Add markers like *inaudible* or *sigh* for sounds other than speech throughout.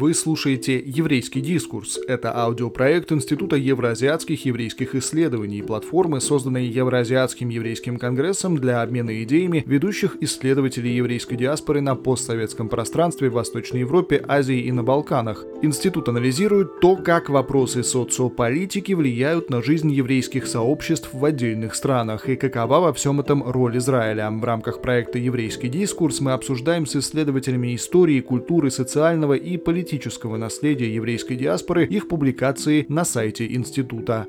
Вы слушаете «Еврейский дискурс». Это аудиопроект Института евроазиатских еврейских исследований, платформы, созданной Евроазиатским еврейским конгрессом для обмена идеями ведущих исследователей еврейской диаспоры на постсоветском пространстве в Восточной Европе, Азии и на Балканах. Институт анализирует то, как вопросы социополитики влияют на жизнь еврейских сообществ в отдельных странах и какова во всем этом роль Израиля. В рамках проекта «Еврейский дискурс» мы обсуждаем с исследователями истории, культуры, социального и политического политического наследия еврейской диаспоры их публикации на сайте института.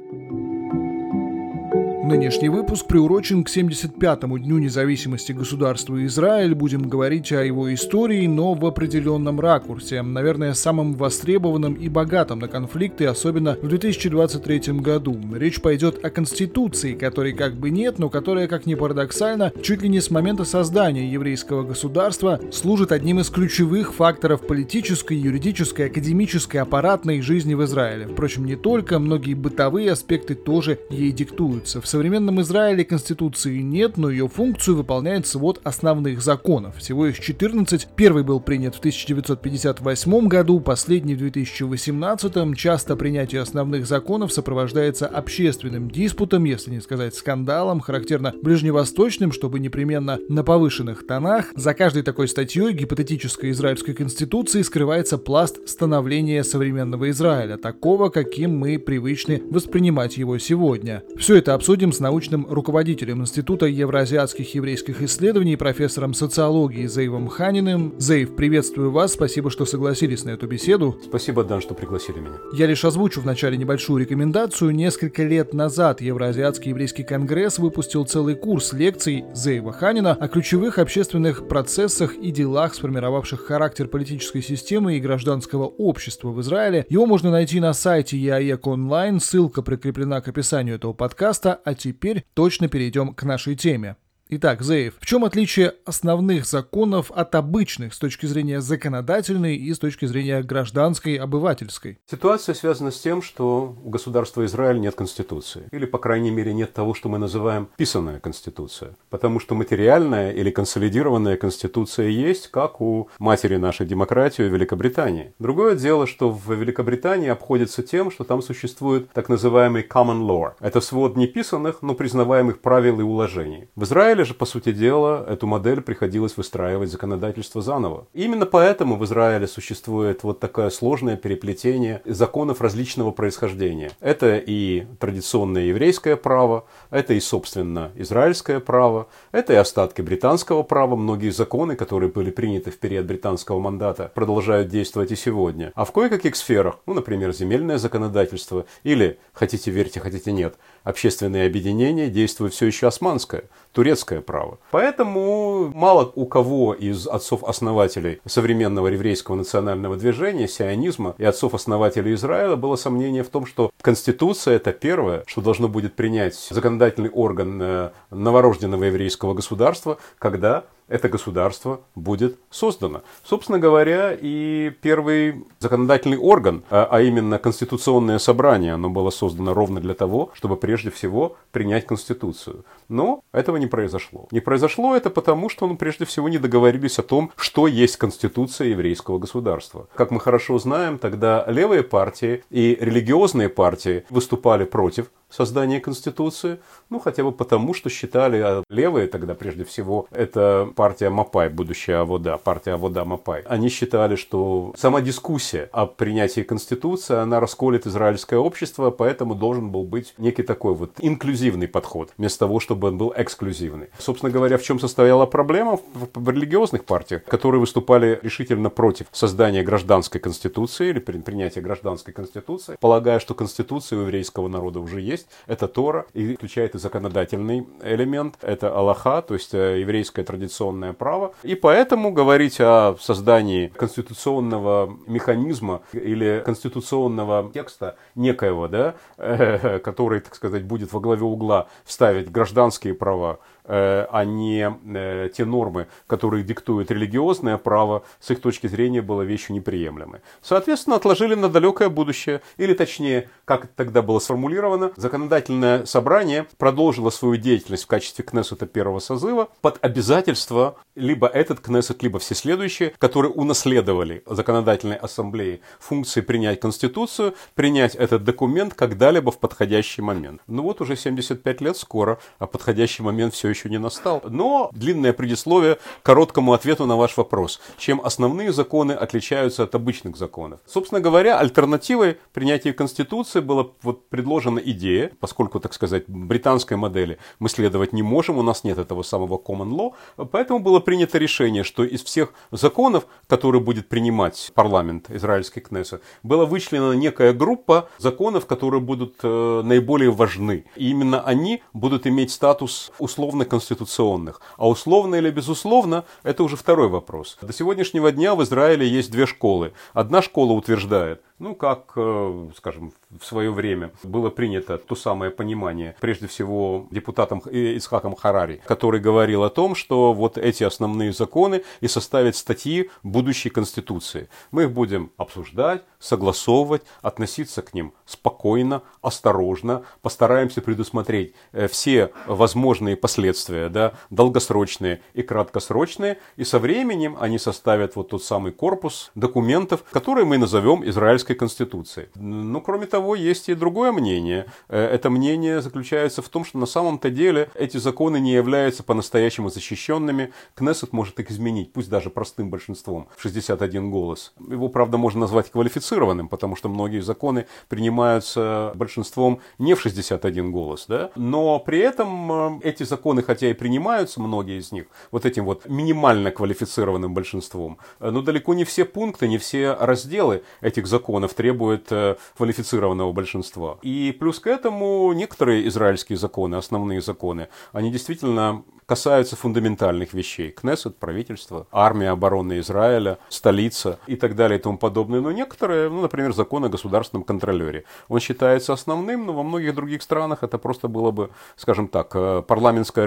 Нынешний выпуск приурочен к 75-му Дню независимости государства Израиль. Будем говорить о его истории, но в определенном ракурсе. Наверное, самым востребованным и богатым на конфликты, особенно в 2023 году. Речь пойдет о Конституции, которой как бы нет, но которая, как ни парадоксально, чуть ли не с момента создания еврейского государства служит одним из ключевых факторов политической, юридической, академической, аппаратной жизни в Израиле. Впрочем, не только, многие бытовые аспекты тоже ей диктуются. В современном Израиле Конституции нет, но ее функцию выполняет свод основных законов. Всего их 14. Первый был принят в 1958 году, последний в 2018. Часто принятие основных законов сопровождается общественным диспутом, если не сказать скандалом, характерно ближневосточным, чтобы непременно на повышенных тонах. За каждой такой статьей гипотетической израильской конституции скрывается пласт становления современного Израиля, такого, каким мы привычны воспринимать его сегодня. Все это обсудим с научным руководителем Института евроазиатских еврейских исследований, профессором социологии Зейвом Ханиным. Зейв, приветствую вас, спасибо, что согласились на эту беседу. Спасибо, Дан, что пригласили меня. Я лишь озвучу вначале небольшую рекомендацию. Несколько лет назад Евроазиатский еврейский конгресс выпустил целый курс лекций Зейва Ханина о ключевых общественных процессах и делах, сформировавших характер политической системы и гражданского общества в Израиле. Его можно найти на сайте ЕАЭК онлайн, ссылка прикреплена к описанию этого подкаста, а теперь точно перейдем к нашей теме. Итак, Зеев, в чем отличие основных законов от обычных с точки зрения законодательной и с точки зрения гражданской, обывательской? Ситуация связана с тем, что у государства Израиль нет конституции. Или, по крайней мере, нет того, что мы называем писанная конституция. Потому что материальная или консолидированная конституция есть, как у матери нашей демократии Великобритании. Другое дело, что в Великобритании обходится тем, что там существует так называемый common law. Это свод неписанных, но признаваемых правил и уложений. В Израиле Израиле же, по сути дела, эту модель приходилось выстраивать законодательство заново. Именно поэтому в Израиле существует вот такое сложное переплетение законов различного происхождения. Это и традиционное еврейское право, это и, собственно, израильское право, это и остатки британского права. Многие законы, которые были приняты в период британского мандата, продолжают действовать и сегодня. А в кое-каких сферах, ну, например, земельное законодательство или, хотите верьте, хотите нет, общественные объединения, действует все еще османское, турецкое право. Поэтому мало у кого из отцов-основателей современного еврейского национального движения, сионизма и отцов-основателей Израиля было сомнение в том, что Конституция это первое, что должно будет принять законодательный орган э, новорожденного еврейского государства, когда это государство будет создано. Собственно говоря, и первый законодательный орган, а, а именно Конституционное собрание, оно было создано ровно для того, чтобы прежде всего принять Конституцию. Но этого не произошло. Не произошло это потому, что ну, прежде всего не договорились о том, что есть Конституция еврейского государства. Как мы хорошо знаем, тогда левые партии и религиозные партии выступали против создания Конституции, ну хотя бы потому, что считали а левые тогда прежде всего это партия Мапай, будущая Авода, партия Авода Мапай. Они считали, что сама дискуссия о принятии Конституции, она расколет израильское общество, поэтому должен был быть некий такой вот инклюзивный подход, вместо того, чтобы он был эксклюзивный. Собственно говоря, в чем состояла проблема в религиозных партиях, которые выступали решительно против создания гражданской конституции или принятия гражданской конституции, полагая, что конституция у еврейского народа уже есть, есть, это Тора, и включает и законодательный элемент, это Аллаха, то есть э, еврейское традиционное право. И поэтому говорить о создании конституционного механизма или конституционного текста некоего, да, *laughs* который, так сказать, будет во главе угла вставить гражданские права, а не э, те нормы, которые диктует религиозное право, с их точки зрения было вещью неприемлемой. Соответственно, отложили на далекое будущее, или точнее, как это тогда было сформулировано, законодательное собрание продолжило свою деятельность в качестве Кнессета первого созыва под обязательство либо этот Кнессет, либо все следующие, которые унаследовали законодательной ассамблеи функции принять Конституцию, принять этот документ когда-либо в подходящий момент. Ну вот уже 75 лет скоро, а подходящий момент все еще не настал. Но длинное предисловие короткому ответу на ваш вопрос. Чем основные законы отличаются от обычных законов? Собственно говоря, альтернативой принятия Конституции была вот предложена идея, поскольку, так сказать, британской модели мы следовать не можем, у нас нет этого самого common law, поэтому было принято решение, что из всех законов, которые будет принимать парламент израильский Кнессет, была вычислена некая группа законов, которые будут э, наиболее важны. И именно они будут иметь статус условно-конституционных. А условно или безусловно, это уже второй вопрос. До сегодняшнего дня в Израиле есть две школы. Одна школа утверждает, ну, как, э, скажем, в свое время было принято то самое понимание, прежде всего, депутатом Исхаком Харари, который говорил о том, что вот эти основные законы и составят статьи будущей Конституции. Мы их будем обсуждать, согласовывать, относиться к ним спокойно, осторожно, постараемся предусмотреть э, все возможные последствия, да, долгосрочные и краткосрочные, и со временем они составят вот тот самый корпус документов, который мы назовем израильской Конституции. Ну, кроме того, есть и другое мнение. Э, это мнение заключается в том, что на самом-то деле эти законы не являются по-настоящему защищенными. Кнессет может их изменить, пусть даже простым большинством, в 61 голос. Его, правда, можно назвать квалифицированным, потому что многие законы принимаются большинством не в 61 голос. Да? Но при этом э, эти законы, хотя и принимаются, многие из них, вот этим вот минимально квалифицированным большинством, э, но далеко не все пункты, не все разделы этих законов требует э, квалифицированного большинства. И плюс к этому некоторые израильские законы, основные законы, они действительно касаются фундаментальных вещей. Кнессет, правительство, армия обороны Израиля, столица и так далее и тому подобное. Но некоторые, ну, например, закон о государственном контролере, он считается основным, но во многих других странах это просто было бы, скажем так, э,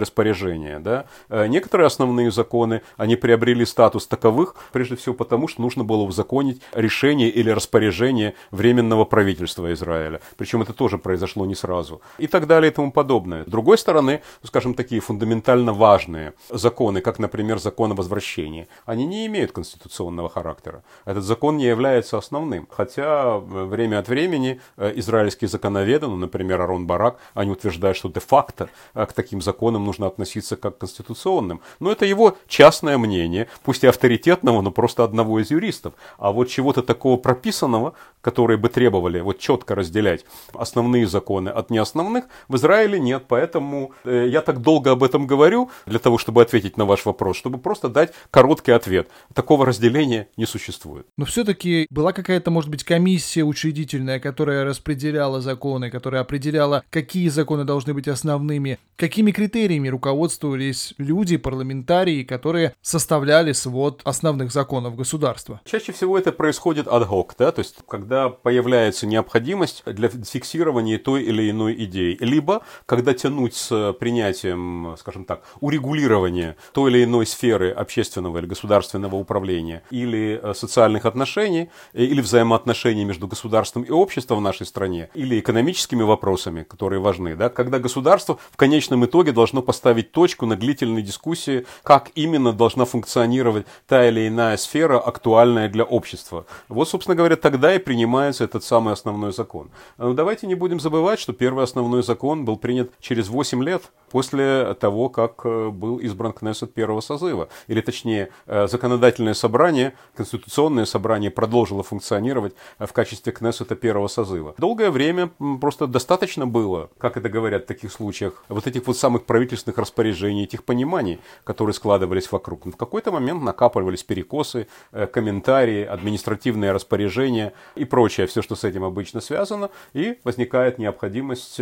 распоряжение. Да? Э, некоторые основные законы, они приобрели статус таковых, прежде всего потому, что нужно было узаконить решение или распоряжение временного правительства Израиля. Причем это тоже произошло не сразу. И так далее и тому подобное. С другой стороны, скажем, такие фундаментально важные законы, как, например, закон о возвращении, они не имеют конституционного характера. Этот закон не является основным. Хотя э, время от времени э, израильские законоведы, ну, например, Арон Барак, они утверждают, что де-факто к таким законам нужно относиться как к конституционным. Но это его частное мнение, пусть и авторитетного, но просто одного из юристов. А вот чего-то такого прописанного, которые бы требовали вот четко разделять основные законы от неосновных, в Израиле нет. Поэтому я так долго об этом говорю, для того, чтобы ответить на ваш вопрос, чтобы просто дать короткий ответ. Такого разделения не существует. Но все-таки была какая-то, может быть, комиссия учредительная, которая распределяла законы, которая определяла, какие законы должны быть основными, какими критериями руководствовались люди, парламентарии, которые составляли свод основных законов государства. Чаще всего это происходит hoc, да, то есть когда появляется необходимость для фиксирования той или иной идеи, либо когда тянуть с принятием, скажем так, урегулирования той или иной сферы общественного или государственного управления или э, социальных отношений, э, или взаимоотношений между государством и обществом в нашей стране, или экономическими вопросами, которые важны, да, когда государство в конечном итоге должно поставить точку на длительной дискуссии, как именно должна функционировать та или иная сфера, актуальная для общества. Вот, собственно говоря, тогда и принимается этот самый основной закон. Но давайте не будем забывать, что первый основной закон был принят через 8 лет после того, как э, был избран Кнессет первого созыва. Или точнее, э, законодательное собрание, конституционное собрание продолжило функционировать э, в качестве Кнессета первого созыва. Долгое время просто достаточно было, как это говорят в таких случаях, вот этих вот самых правительственных распоряжений, этих пониманий, которые складывались вокруг. В какой-то момент накапливались перекосы, комментарии, административные распоряжения и прочее, все, что с этим обычно связано, и возникает необходимость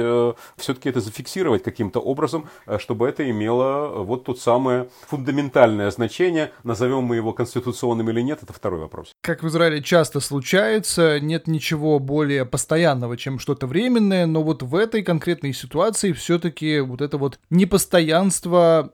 все-таки это зафиксировать каким-то образом, чтобы это имело вот тут самое фундаментальное значение. Назовем мы его конституционным или нет, это второй вопрос. Как в Израиле часто случается, нет ничего более постоянного, чем что-то временное, но вот в этой конкретной ситуации все-таки вот это вот непостоянство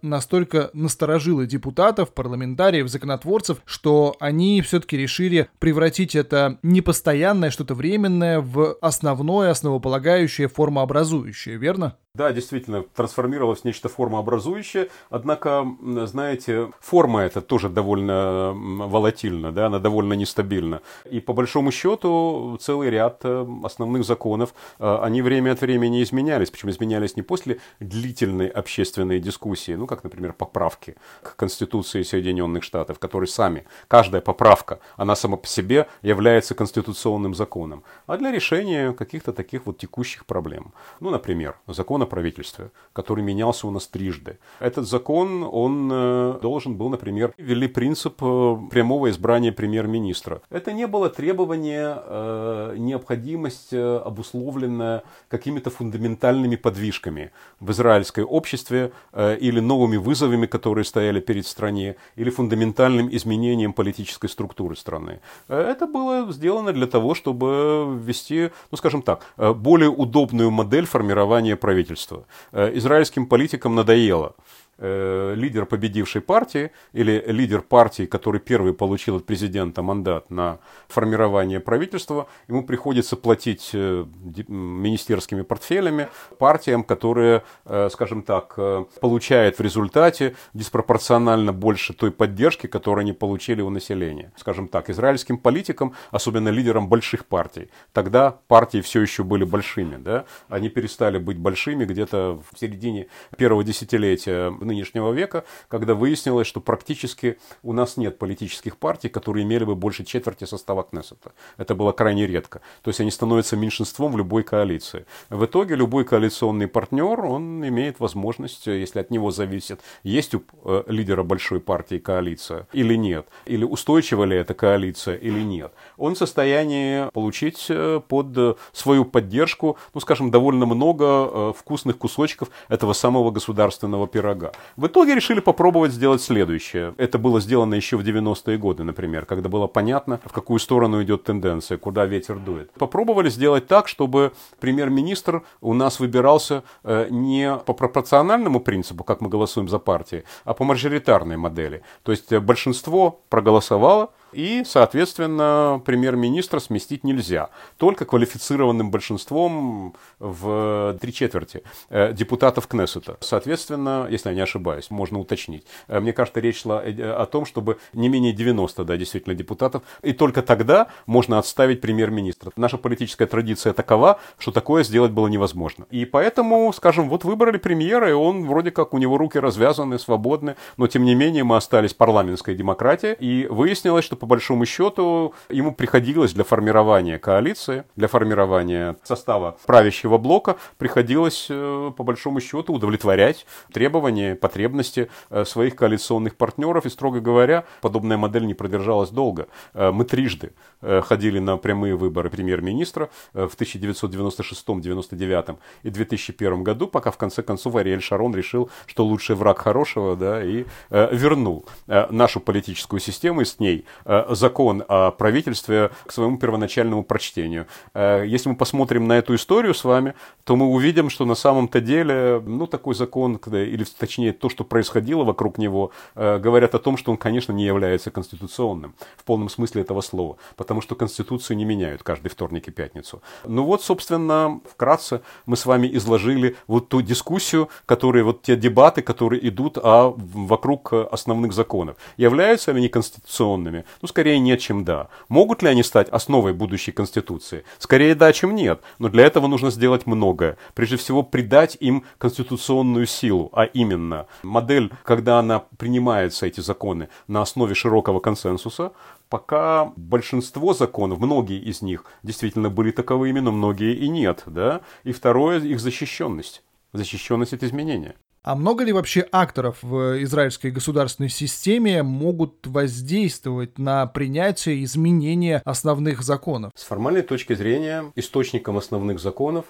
настолько насторожило депутатов, парламентариев, законотворцев, что они все-таки решили превратить это непостоянное, что-то временное в основное, основополагающее, формообразующее, верно? Да, действительно, трансформировалось в нечто формообразующее, однако, знаете, форма эта тоже довольно волатильна, да, она довольно нестабильна. И по большому счету целый ряд э, основных законов, э, они время от времени изменялись, причем изменялись не после длительной общественной дискуссии, ну, как, например, поправки к Конституции Соединенных Штатов, которые сами, каждая поправка, она сама по себе является конституционным законом, а для решения каких-то таких вот текущих проблем. Ну, например, закон о правительстве, который менялся у нас трижды. Этот закон, он э, должен был, например, ввели принцип э, прямого избрания премьер-министра. Это не было требование, э, необходимость, обусловленная какими-то фундаментальными подвижками в израильское обществе или новыми вызовами, которые стояли перед стране, или фундаментальным изменением политической структуры страны. Это было сделано для того, чтобы ввести, ну скажем так, более удобную модель формирования правительства правительства. Э, израильским политикам надоело Э, лидер победившей партии или лидер партии, который первый получил от президента мандат на формирование правительства, ему приходится платить э, министерскими портфелями партиям, которые, э, скажем так, получают в результате диспропорционально больше той поддержки, которую они получили у населения. Скажем так, израильским политикам, особенно лидерам больших партий, тогда партии все еще были большими, да? они перестали быть большими где-то в середине первого десятилетия нынешнего века, когда выяснилось, что практически у нас нет политических партий, которые имели бы больше четверти состава Кнессета. Это было крайне редко. То есть они становятся меньшинством в любой коалиции. В итоге любой коалиционный партнер, он имеет возможность, если от него зависит, есть у э, лидера большой партии коалиция или нет, или устойчива ли эта коалиция или нет, он в состоянии получить э, под свою поддержку, ну, скажем, довольно много э, вкусных кусочков этого самого государственного пирога. В итоге решили попробовать сделать следующее. Это было сделано еще в 90-е годы, например, когда было понятно, в какую сторону идет тенденция, куда ветер дует. Попробовали сделать так, чтобы премьер-министр у нас выбирался э, не по пропорциональному принципу, как мы голосуем за партии, а по мажоритарной модели. То есть э, большинство проголосовало, и, соответственно, премьер-министра сместить нельзя. Только квалифицированным большинством в три четверти э, депутатов Кнессета. Соответственно, если я не ошибаюсь, можно уточнить. Э, мне кажется, речь шла э, о том, чтобы не менее 90, да, действительно, депутатов. И только тогда можно отставить премьер-министра. Наша политическая традиция такова, что такое сделать было невозможно. И поэтому, скажем, вот выбрали премьера, и он вроде как у него руки развязаны, свободны, но тем не менее мы остались парламентской демократией, и выяснилось, что по большому счету ему приходилось для формирования коалиции, для формирования состава правящего блока, приходилось э, по большому счету удовлетворять требования, потребности э, своих коалиционных партнеров. И, строго говоря, подобная модель не продержалась долго. Э, мы трижды ходили на прямые выборы премьер-министра в 1996, 1999 и 2001 году, пока в конце концов Ариэль Шарон решил, что лучший враг хорошего, да, и вернул нашу политическую систему и с ней закон о правительстве к своему первоначальному прочтению. Э, если мы посмотрим на эту историю с вами, то мы увидим, что на самом-то деле, ну, такой закон, или точнее то, что происходило вокруг него, э, говорят о том, что он, конечно, не является конституционным в полном смысле этого слова, потому что Конституцию не меняют каждый вторник и пятницу. Ну вот, собственно, вкратце мы с вами изложили вот ту дискуссию, которые, вот те дебаты, которые идут а, вокруг основных законов. Являются ли они конституционными? Ну, скорее нет, чем да. Могут ли они стать основой будущей Конституции? Скорее да, чем нет. Но для этого нужно сделать многое. Прежде всего, придать им конституционную силу, а именно модель, когда она принимается, эти законы, на основе широкого консенсуса, пока большинство законов, многие из них действительно были таковыми, но многие и нет. Да? И второе, их защищенность. Защищенность от изменения. А много ли вообще акторов в израильской государственной системе могут воздействовать на принятие и изменение основных законов? С формальной точки зрения, источником основных законов,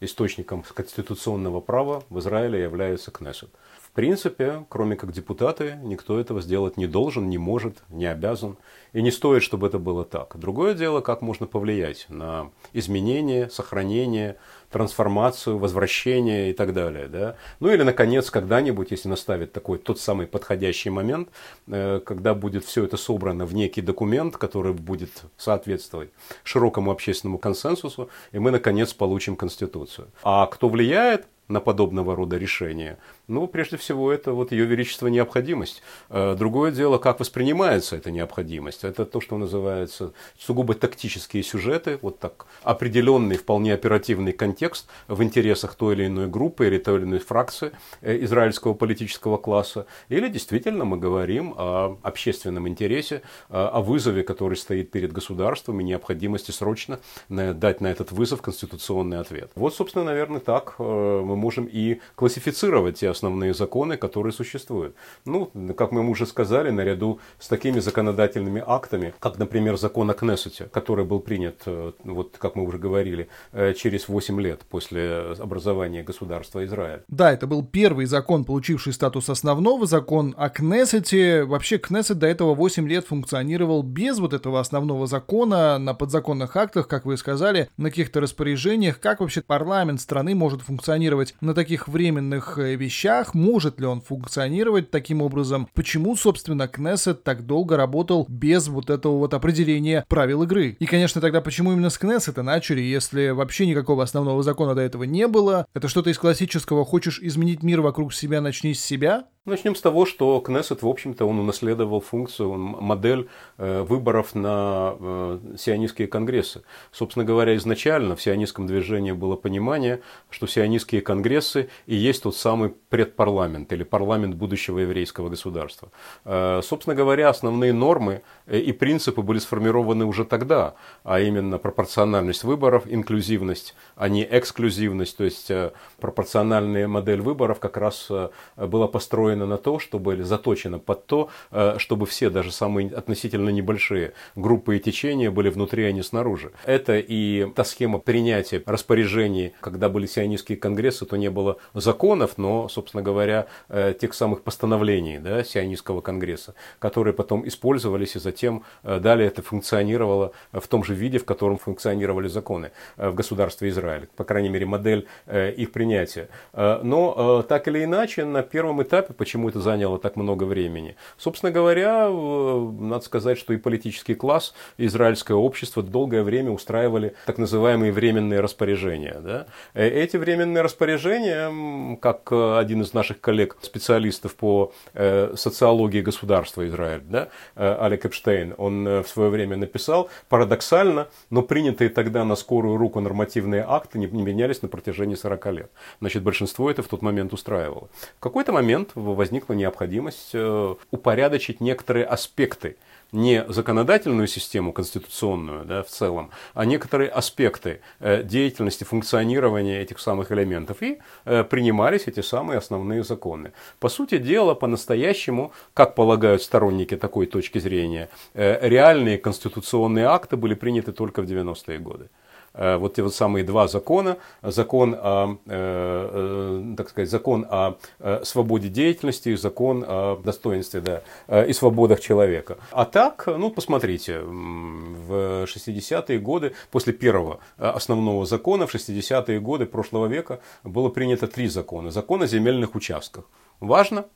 источником конституционного права в Израиле является Кнессет принципе, кроме как депутаты, никто этого сделать не должен, не может, не обязан. И не стоит, чтобы это было так. Другое дело, как можно повлиять на изменение, сохранение, трансформацию, возвращение и так далее. Да? Ну или, наконец, когда-нибудь, если наставить такой тот самый подходящий момент, э, когда будет все это собрано в некий документ, который будет соответствовать широкому общественному консенсусу, и мы, наконец, получим Конституцию. А кто влияет на подобного рода решения? Ну, прежде всего, это вот ее величество необходимость. Э, другое дело, как воспринимается эта необходимость. Это то, что называется сугубо тактические сюжеты, вот так определенный, вполне оперативный контекст в интересах той или иной группы или той или иной фракции э, израильского политического класса. Или действительно мы говорим о общественном интересе, э, о вызове, который стоит перед государством и необходимости срочно дать на этот вызов конституционный ответ. Вот, собственно, наверное, так мы можем и классифицировать те основные законы, которые существуют. Ну, как мы уже сказали, наряду с такими законодательными актами, как, например, закон о Кнессете, который был принят, э, вот как мы уже говорили, э, через 8 лет после образования государства Израиль. Да, это был первый закон, получивший статус основного, закон о Кнессете. Вообще, Кнессет до этого 8 лет функционировал без вот этого основного закона, на подзаконных актах, как вы сказали, на каких-то распоряжениях. Как вообще парламент страны может функционировать на таких временных э, вещах? Вещах, может ли он функционировать таким образом, почему, собственно, Кнессет так долго работал без вот этого вот определения правил игры. И, конечно, тогда почему именно с Кнессета начали, если вообще никакого основного закона до этого не было? Это что-то из классического «хочешь изменить мир вокруг себя, начни с себя»? Начнем с того, что Кнессет, в общем-то, он унаследовал функцию, модель э, выборов на э, сионистские конгрессы. Собственно говоря, изначально в сионистском движении было понимание, что сионистские конгрессы и есть тот самый предпарламент или парламент будущего еврейского государства. Э, собственно говоря, основные нормы и принципы были сформированы уже тогда, а именно пропорциональность выборов, инклюзивность, а не эксклюзивность, то есть пропорциональная модель выборов как раз была построена настроена на то, чтобы, или заточена под то, э, чтобы все, даже самые относительно небольшие группы и течения были внутри, а не снаружи. Это и та схема принятия распоряжений, когда были сионистские конгрессы, то не было законов, но, собственно говоря, э, тех самых постановлений да, сионистского конгресса, которые потом использовались и затем э, далее это функционировало в том же виде, в котором функционировали законы в государстве Израиль. По крайней мере, модель их принятия. Но так или иначе, на первом этапе почему это заняло так много времени. Собственно говоря, надо сказать, что и политический класс, и израильское общество долгое время устраивали так называемые временные распоряжения. Да? Э, эти временные распоряжения, как один из наших коллег, специалистов по э, социологии государства Израиль, да, э, Алек Эпштейн, он в свое время написал, парадоксально, но принятые тогда на скорую руку нормативные акты не менялись на протяжении 40 лет. Значит, большинство это в тот момент устраивало. В какой-то момент возникла необходимость э, упорядочить некоторые аспекты не законодательную систему конституционную да, в целом, а некоторые аспекты э, деятельности, функционирования этих самых элементов. И э, принимались эти самые основные законы. По сути дела, по-настоящему, как полагают сторонники такой точки зрения, реальные конституционные акты были приняты только в 90-е годы. Э, вот те вот самые два закона, закон о, э, э, так сказать, закон о свободе деятельности и закон о достоинстве да, и свободах человека. А так, ну, посмотрите, в 60-е годы, после первого основного закона, в 60-е годы прошлого века было принято три закона. Закон о земельных участках. Важно?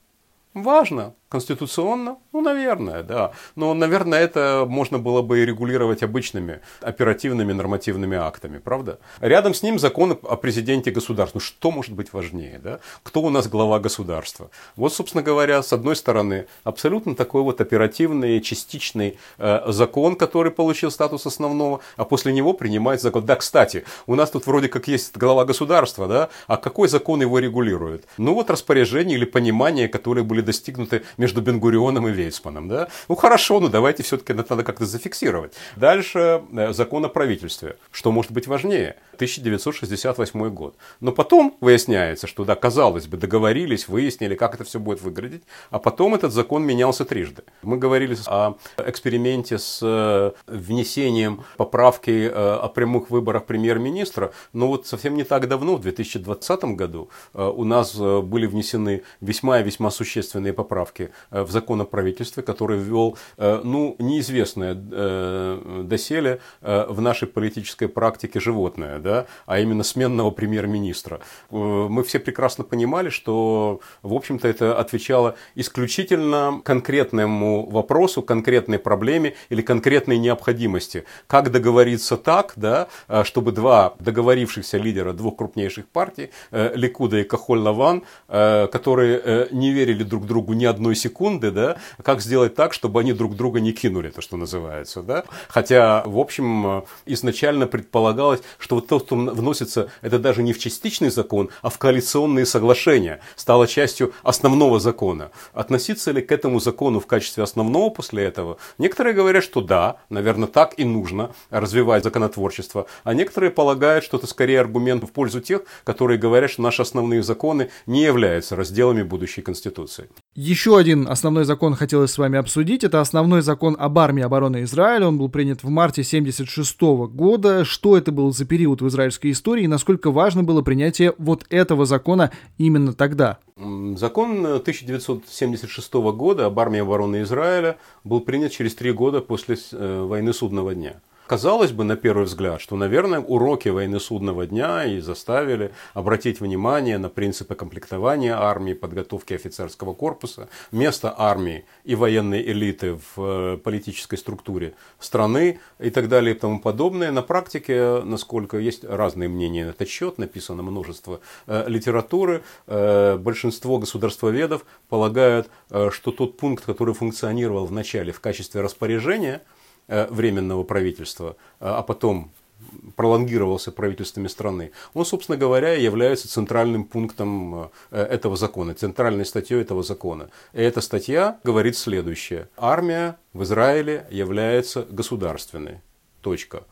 Важно. Конституционно? Ну, наверное, да. Но, наверное, это можно было бы и регулировать обычными оперативными нормативными актами, правда? Рядом с ним закон о президенте государства. Ну, что может быть важнее, да? Кто у нас глава государства? Вот, собственно говоря, с одной стороны, абсолютно такой вот оперативный, частичный э, закон, который получил статус основного, а после него принимает закон. Да, кстати, у нас тут вроде как есть глава государства, да? А какой закон его регулирует? Ну, вот распоряжение или понимание, которые были достигнуты между Бенгурионом и Вейсманом. Да? Ну хорошо, ну давайте все-таки это надо как-то зафиксировать. Дальше э, закон о правительстве. Что может быть важнее? 1968 год. Но потом выясняется, что да, казалось бы, договорились, выяснили, как это все будет выглядеть, а потом этот закон менялся трижды. Мы говорили о эксперименте с э, внесением поправки э, о прямых выборах премьер-министра, но вот совсем не так давно, в 2020 году, у нас были внесены весьма и весьма существенные поправки в закон о правительстве, который ввел, ну, неизвестное доселе в нашей политической практике животное, да, а именно сменного премьер-министра. Э, мы все прекрасно понимали, что, в общем-то, это отвечало исключительно конкретному вопросу, конкретной проблеме или конкретной необходимости. Как договориться так, да, э, чтобы два договорившихся лидера двух крупнейших партий, э, Ликуда и Кахоль-Лаван, которые не верили друг другу ни одной секунды, да, как сделать так, чтобы они друг друга не кинули, то, что называется. Да? Хотя, в общем, изначально предполагалось, что вот то, что вносится, это даже не в частичный закон, а в коалиционные соглашения, стало частью основного закона. Относиться ли к этому закону в качестве основного после этого? Некоторые говорят, что да, наверное, так и нужно развивать законотворчество, а некоторые полагают, что это скорее аргумент в пользу тех, которые говорят, что наши основные законы не являются разделами будущей Конституции. Еще один основной закон хотелось с вами обсудить. Это основной закон об армии обороны Израиля. Он был принят в марте 1976 года. Что это был за период в израильской истории и насколько важно было принятие вот этого закона именно тогда? Закон 1976 года об армии обороны Израиля был принят через три года после э, войны Судного дня. Казалось бы, на первый взгляд, что, наверное, уроки войны судного дня и заставили обратить внимание на принципы комплектования армии, подготовки офицерского корпуса, место армии и военной элиты в э, политической структуре страны и так далее и тому подобное. На практике, насколько есть разные мнения на этот счет, написано множество э, литературы, э, большинство государствоведов полагают, что тот пункт, который функционировал в начале в качестве распоряжения – временного правительства, э, а потом пролонгировался правительствами страны, он, собственно говоря, является центральным пунктом э, этого закона, центральной статьей этого закона. И эта статья говорит следующее. Армия в Израиле является государственной. Точка.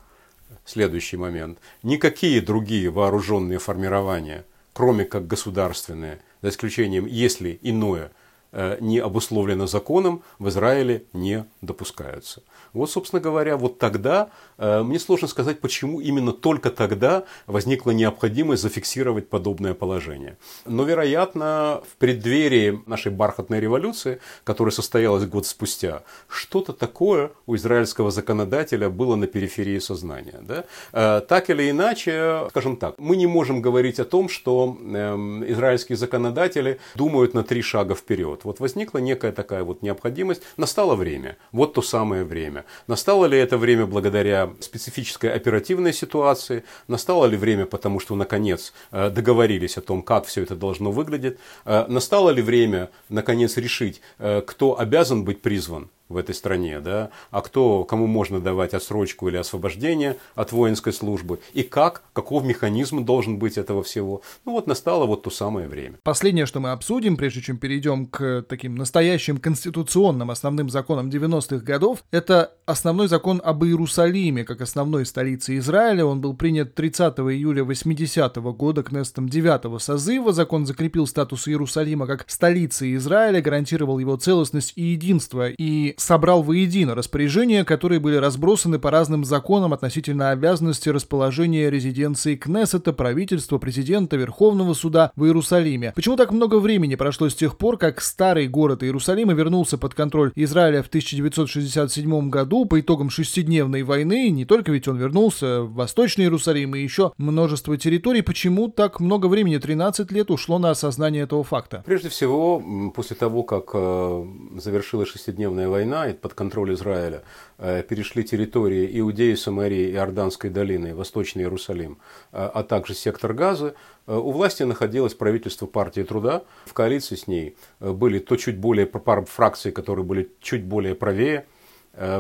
Следующий момент. Никакие другие вооруженные формирования, кроме как государственные, за исключением, если иное не обусловлено законом, в Израиле не допускаются. Вот, собственно говоря, вот тогда, э, мне сложно сказать, почему именно только тогда возникла необходимость зафиксировать подобное положение. Но, вероятно, в преддверии нашей бархатной революции, которая состоялась год спустя, что-то такое у израильского законодателя было на периферии сознания. Да? Э, так или иначе, скажем так, мы не можем говорить о том, что эм, израильские законодатели думают на три шага вперед. Вот возникла некая такая вот необходимость, настало время, вот то самое время время. Настало ли это время благодаря специфической оперативной ситуации? Настало ли время, потому что, наконец, э, договорились о том, как все это должно выглядеть? Э, настало ли время, наконец, решить, э, кто обязан быть призван? В этой стране, да, а кто, кому можно давать отсрочку или освобождение от воинской службы, и как, каков механизм должен быть этого всего. Ну вот настало вот то самое время. Последнее, что мы обсудим, прежде чем перейдем к таким настоящим конституционным основным законам 90-х годов, это основной закон об Иерусалиме, как основной столице Израиля. Он был принят 30 июля 80 -го года Кнестом 9 созыва. Закон закрепил статус Иерусалима как столицы Израиля, гарантировал его целостность и единство, и собрал воедино распоряжения, которые были разбросаны по разным законам относительно обязанности расположения резиденции Кнессета, правительства, президента, Верховного суда в Иерусалиме. Почему так много времени прошло с тех пор, как старый город Иерусалима вернулся под контроль Израиля в 1967 году по итогам шестидневной войны? Не только ведь он вернулся в Восточный Иерусалим и еще множество территорий. Почему так много времени, 13 лет, ушло на осознание этого факта? Прежде всего, после того, как э, завершилась шестидневная война, война и под контроль Израиля э, перешли территории Иудеи, Самарии, Иорданской долины, Восточный Иерусалим, э, а также сектор Газы, э, у власти находилось правительство партии труда. В коалиции с ней были то чуть более фракции, которые были чуть более правее,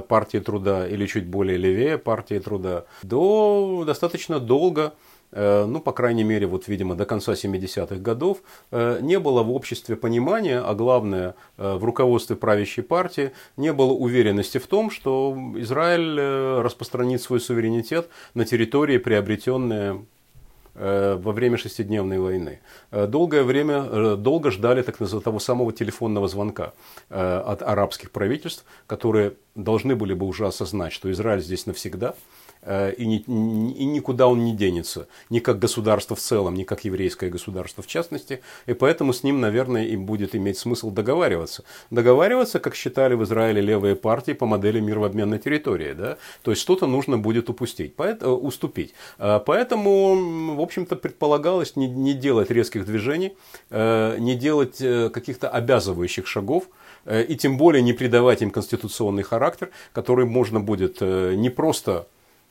партии труда или чуть более левее партии труда, до достаточно долго ну, по крайней мере, вот, видимо, до конца 70-х годов, не было в обществе понимания, а главное, в руководстве правящей партии, не было уверенности в том, что Израиль распространит свой суверенитет на территории, приобретенные во время шестидневной войны. Долгое время, долго ждали так называемого того самого телефонного звонка от арабских правительств, которые должны были бы уже осознать, что Израиль здесь навсегда – Э, и, ни, и никуда он не денется, ни как государство в целом, ни как еврейское государство в частности, и поэтому с ним, наверное, им будет иметь смысл договариваться. Договариваться, как считали в Израиле левые партии по модели мир в обмен на территории, да? то есть что-то нужно будет упустить, поэтому, э, уступить. Э, поэтому, в общем-то, предполагалось не, не делать резких движений, не делать каких-то обязывающих шагов, и тем более не придавать им конституционный характер, который можно будет не просто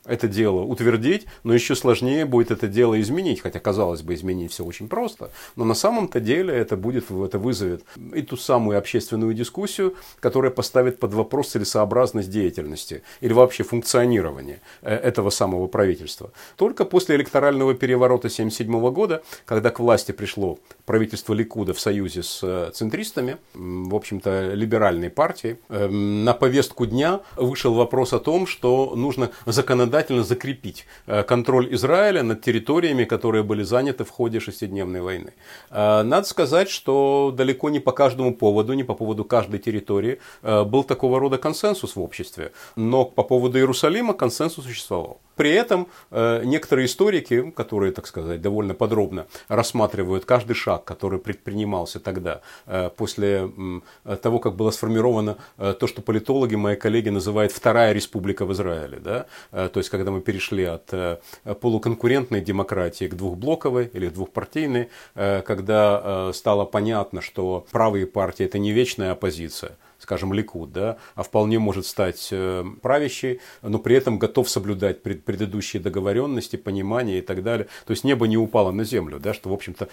это дело утвердить, но еще сложнее будет это дело изменить. Хотя, казалось бы, изменить все очень просто. Но на самом-то деле это, будет, это вызовет и ту самую общественную дискуссию, которая поставит под вопрос целесообразность деятельности или вообще функционирования э, этого самого правительства. Только после электорального переворота 1977 года, когда к власти пришло правительство Ликуда в союзе с э, центристами, в общем-то, либеральной партией, эм, на повестку дня вышел вопрос о том, что нужно законодательно законодательно закрепить э, контроль Израиля над территориями, которые были заняты в ходе шестидневной войны. Э, надо сказать, что далеко не по каждому поводу, не по поводу каждой территории э, был такого рода консенсус в обществе. Но по поводу Иерусалима консенсус существовал. При этом э, некоторые историки, которые, так сказать, довольно подробно рассматривают каждый шаг, который предпринимался тогда, э, после того, как было сформировано э, то, что политологи, мои коллеги, называют «вторая республика в Израиле». Да? То есть, когда мы перешли от полуконкурентной демократии к двухблоковой или двухпартийной, когда стало понятно, что правые партии – это не вечная оппозиция, скажем, Ликуд, да, а вполне может стать э, правящей, но при этом готов соблюдать пред, предыдущие договоренности, понимания и так далее. То есть небо не упало на землю, да, что, в общем-то,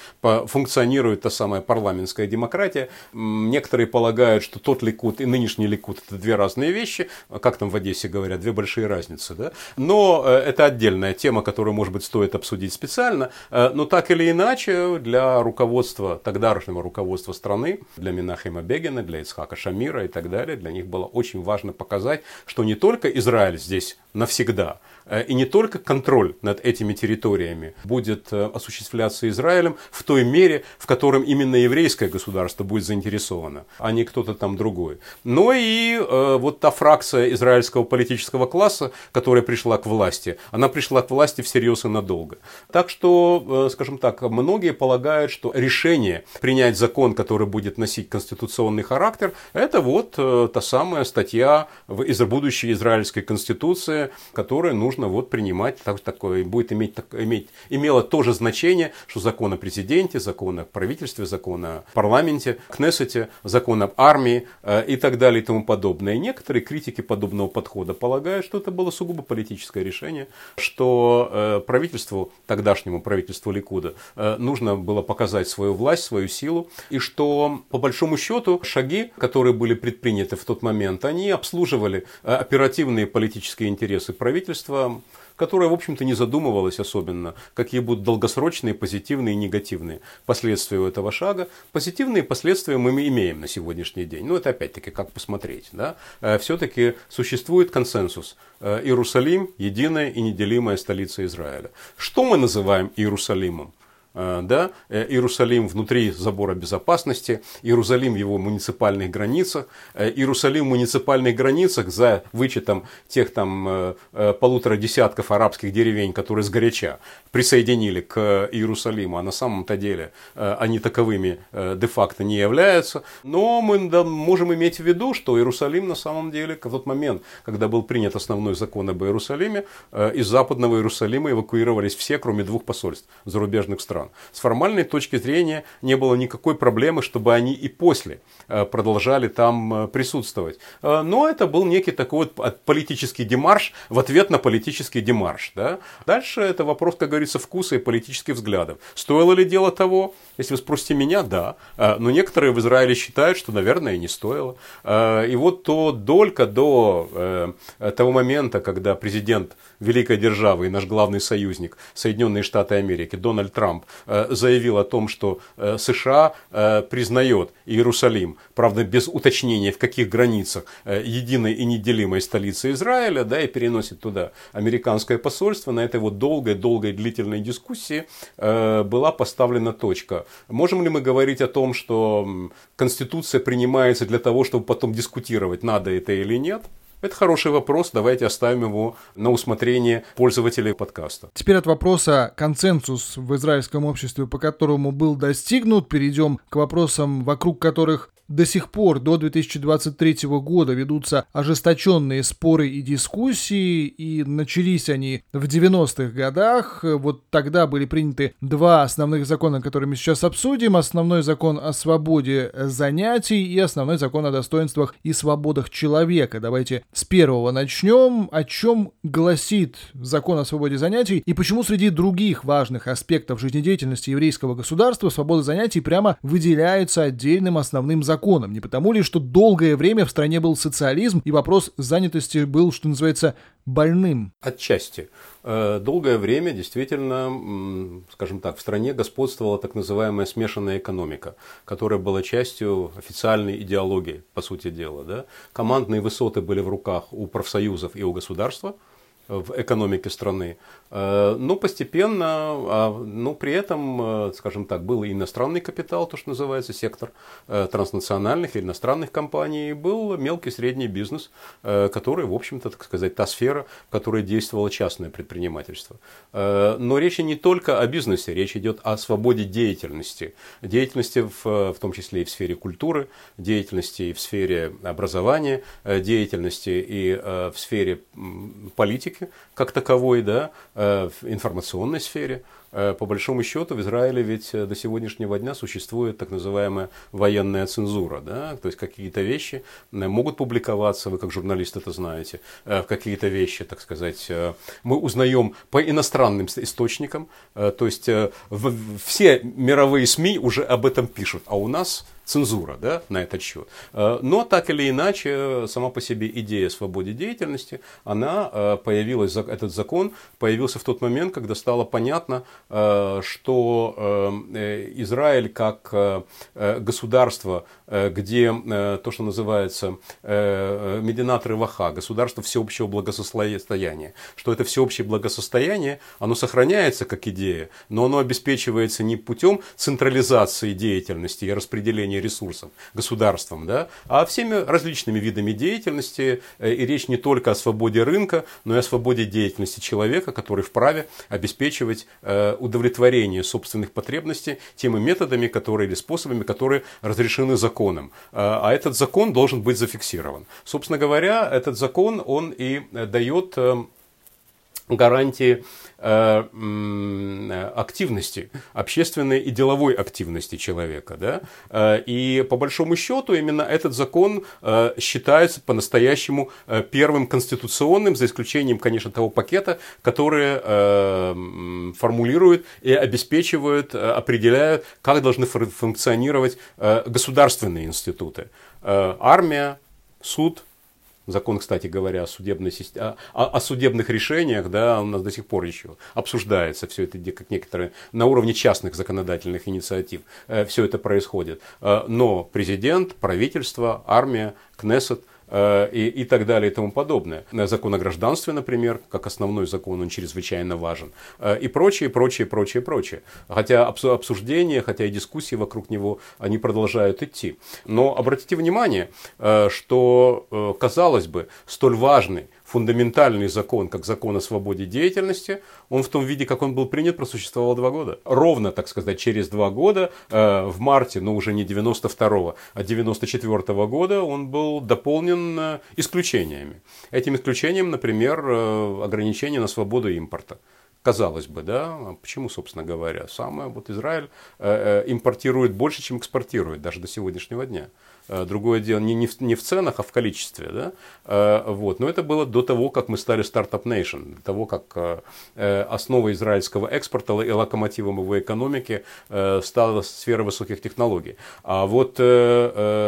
функционирует та самая парламентская демократия. Некоторые полагают, что тот Ликуд и нынешний Ликуд – это две разные вещи, как там в Одессе говорят, две большие разницы, да. Но э, это отдельная тема, которую, может быть, стоит обсудить специально. Э, но так или иначе, для руководства, тогдашнего руководства страны, для Минахима Бегина, для Ицхака Шамира, мира и так далее. Для них было очень важно показать, что не только Израиль здесь навсегда, Э, и не только контроль над этими территориями будет э, осуществляться Израилем в той мере, в котором именно еврейское государство будет заинтересовано, а не кто-то там другой. Но и э, вот та фракция израильского политического класса, которая пришла к власти, она пришла к власти всерьез и надолго. Так что, скажем так, многие полагают, что решение принять закон, который будет носить конституционный характер, это вот та самая статья из будущей израильской конституции, которая нужно вот принимать так, такое, будет иметь, так, иметь, имело то же значение, что закон о президенте, закон о правительстве, закон о парламенте, Кнессете, закон об армии э, и так далее и тому подобное. Некоторые критики подобного подхода полагают, что это было сугубо политическое решение, что э, правительству, тогдашнему правительству Ликуда, э, нужно было показать свою власть, свою силу, и что по большому счету шаги, которые были предприняты в тот момент, они обслуживали э, оперативные политические интересы правительства, которая, в общем-то, не задумывалась особенно, какие будут долгосрочные, позитивные и негативные последствия у этого шага. Позитивные последствия мы имеем на сегодняшний день. Но это опять-таки как посмотреть. Да? Э, Все-таки существует консенсус. Э, Иерусалим – единая и неделимая столица Израиля. Что мы называем Иерусалимом? Э, да, э, Иерусалим внутри забора безопасности, Иерусалим в его муниципальных границах, э, Иерусалим в муниципальных границах за вычетом тех там полутора десятков арабских деревень, которые сгоряча присоединили к Иерусалиму, а на самом-то деле они таковыми де-факто не являются. Но мы можем иметь в виду, что Иерусалим на самом деле в тот момент, когда был принят основной закон об Иерусалиме, из западного Иерусалима эвакуировались все, кроме двух посольств зарубежных стран. Сторон. С формальной точки зрения не было никакой проблемы, чтобы они и после продолжали там присутствовать. Но это был некий такой вот политический демарш в ответ на политический демарш. Да? Дальше это вопрос, как говорится, вкуса и политических взглядов. Стоило ли дело того? Если вы спросите меня, да. Но некоторые в Израиле считают, что, наверное, и не стоило. И вот то долька до того момента, когда президент великой державы и наш главный союзник, Соединенные Штаты Америки, Дональд Трамп, э, заявил о том, что э, США э, признает Иерусалим, правда, без уточнения, в каких границах, единой и неделимой столицы Израиля, да, и переносит туда американское посольство, на этой вот долгой-долгой длительной дискуссии была поставлена точка. Можем ли мы говорить о том, что Конституция принимается для того, чтобы потом дискутировать, надо это или нет? Это хороший вопрос, давайте оставим его на усмотрение пользователей подкаста. Теперь от вопроса консенсус в израильском обществе, по которому был достигнут, перейдем к вопросам, вокруг которых до сих пор, до 2023 года, ведутся ожесточенные споры и дискуссии, и начались они в 90-х годах. Вот тогда были приняты два основных закона, которые мы сейчас обсудим. Основной закон о свободе занятий и основной закон о достоинствах и свободах человека. Давайте с первого начнем. О чем гласит закон о свободе занятий и почему среди других важных аспектов жизнедеятельности еврейского государства свобода занятий прямо выделяется отдельным основным законом законом. Не потому ли, что долгое время в стране был социализм, и вопрос занятости был, что называется, больным? Отчасти. Э, долгое время действительно, скажем так, в стране господствовала так называемая смешанная экономика, которая была частью официальной идеологии, по сути дела. Да? Командные высоты были в руках у профсоюзов и у государства – в экономике страны. Э, но постепенно, а, но при этом, э, скажем так, был и иностранный капитал, то, что называется, сектор э, транснациональных или иностранных компаний, был мелкий средний бизнес, который, в общем-то, так сказать, та сфера, в которой действовало частное предпринимательство. Но речь не только о бизнесе, речь идет о свободе деятельности. Деятельности в, в том числе и в сфере культуры, деятельности и в сфере образования, деятельности и в сфере политики, как таковой, да, в информационной сфере. Э, по большому счету в Израиле ведь э, до сегодняшнего дня существует так называемая военная цензура. Да? То есть какие-то вещи могут публиковаться, вы как журналист это знаете, какие-то вещи, так сказать, мы узнаем по иностранным источникам. То есть все мировые СМИ уже об этом пишут, а у нас цензура да, на этот счет. Э, но так или иначе, сама по себе идея свободы деятельности, она э, появилась, этот закон появился в тот момент, когда стало понятно, э, что Израиль как государство, где то, что называется Мединат Рываха, государство всеобщего благосостояния, что это всеобщее благосостояние, оно сохраняется как идея, но оно обеспечивается не путем централизации деятельности и распределения управления ресурсом государством, да, а всеми различными видами деятельности. Э, и речь не только о свободе рынка, но и о свободе деятельности человека, который вправе обеспечивать э, удовлетворение собственных потребностей теми методами, которые или способами, которые разрешены законом. Э, а этот закон должен быть зафиксирован. Собственно говоря, этот закон, он и дает гарантии Э, активности, общественной и деловой активности человека. Да? Э, и по большому счету именно этот закон э, считается по-настоящему первым конституционным, за исключением, конечно, того пакета, который формулирует и обеспечивает, определяет, как должны функционировать государственные институты. Армия, суд, Закон, кстати говоря, о, судебной, о, о судебных решениях, да, у нас до сих пор еще обсуждается все это, как некоторые, на уровне частных законодательных инициатив э, все это происходит. Э, но президент, правительство, армия, Кнессет – и, и так далее и тому подобное. Закон о гражданстве, например, как основной закон, он чрезвычайно важен. Э, и прочее, прочее, прочее, прочее. Хотя обсуждения, хотя и дискуссии вокруг него, они продолжают идти. Но обратите внимание, э, что, казалось бы, столь важный фундаментальный закон, как закон о свободе деятельности, он в том виде, как он был принят, просуществовал два года. Ровно, так сказать, через два года, э, в марте, но уже не 92-го, а 94-го года, он был дополнен э, исключениями. Этим исключением, например, э, ограничение на свободу импорта Казалось бы, да, а почему, собственно говоря, самое вот Израиль э, э, импортирует больше, чем экспортирует, даже до сегодняшнего дня. Э, другое дело не, не, в, не в ценах, а в количестве. Да? Э, вот. Но это было до того, как мы стали стартап nation, до того, как э, основой израильского экспорта и локомотивом его экономики стала сфера высоких технологий. А вот,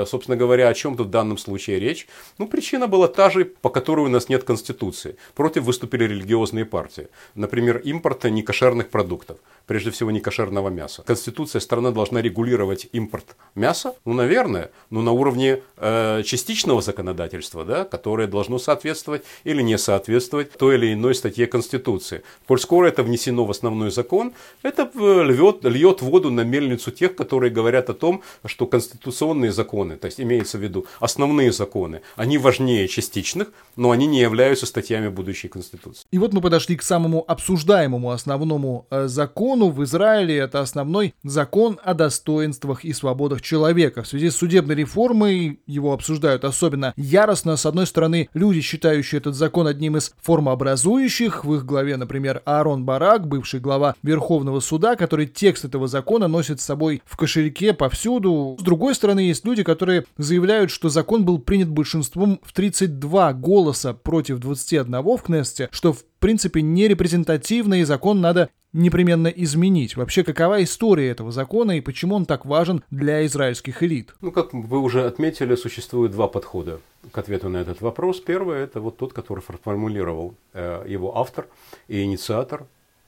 собственно говоря, о чем тут в данном случае речь? Ну, причина была та же, по которой у нас нет конституции. Против выступили религиозные партии. Например, импорта некошерных продуктов прежде всего некошерного мяса. Конституция страны должна регулировать импорт мяса, ну, наверное, но на уровне э, частичного законодательства, да, которое должно соответствовать или не соответствовать той или иной статье Конституции. Коль скоро это внесено в основной закон, это э, льет, льет воду на мельницу тех, которые говорят о том, что конституционные законы, то есть имеется в виду основные законы, они важнее частичных, но они не являются статьями будущей Конституции. И вот мы подошли к самому обсуждаемому основному э, закону, закону в Израиле это основной закон о достоинствах и свободах человека. В связи с судебной реформой его обсуждают особенно яростно. С одной стороны, люди, считающие этот закон одним из формообразующих, в их главе, например, Аарон Барак, бывший глава Верховного суда, который текст этого закона носит с собой в кошельке повсюду. С другой стороны, есть люди, которые заявляют, что закон был принят большинством в 32 голоса против 21 в Кнессете, что в принципе не репрезентативно и закон надо непременно изменить. Вообще, какова история этого закона и почему он так важен для израильских элит? Ну, как вы уже отметили, существует два подхода к ответу на этот вопрос. Первый – это вот тот, который формулировал э, его автор и инициатор,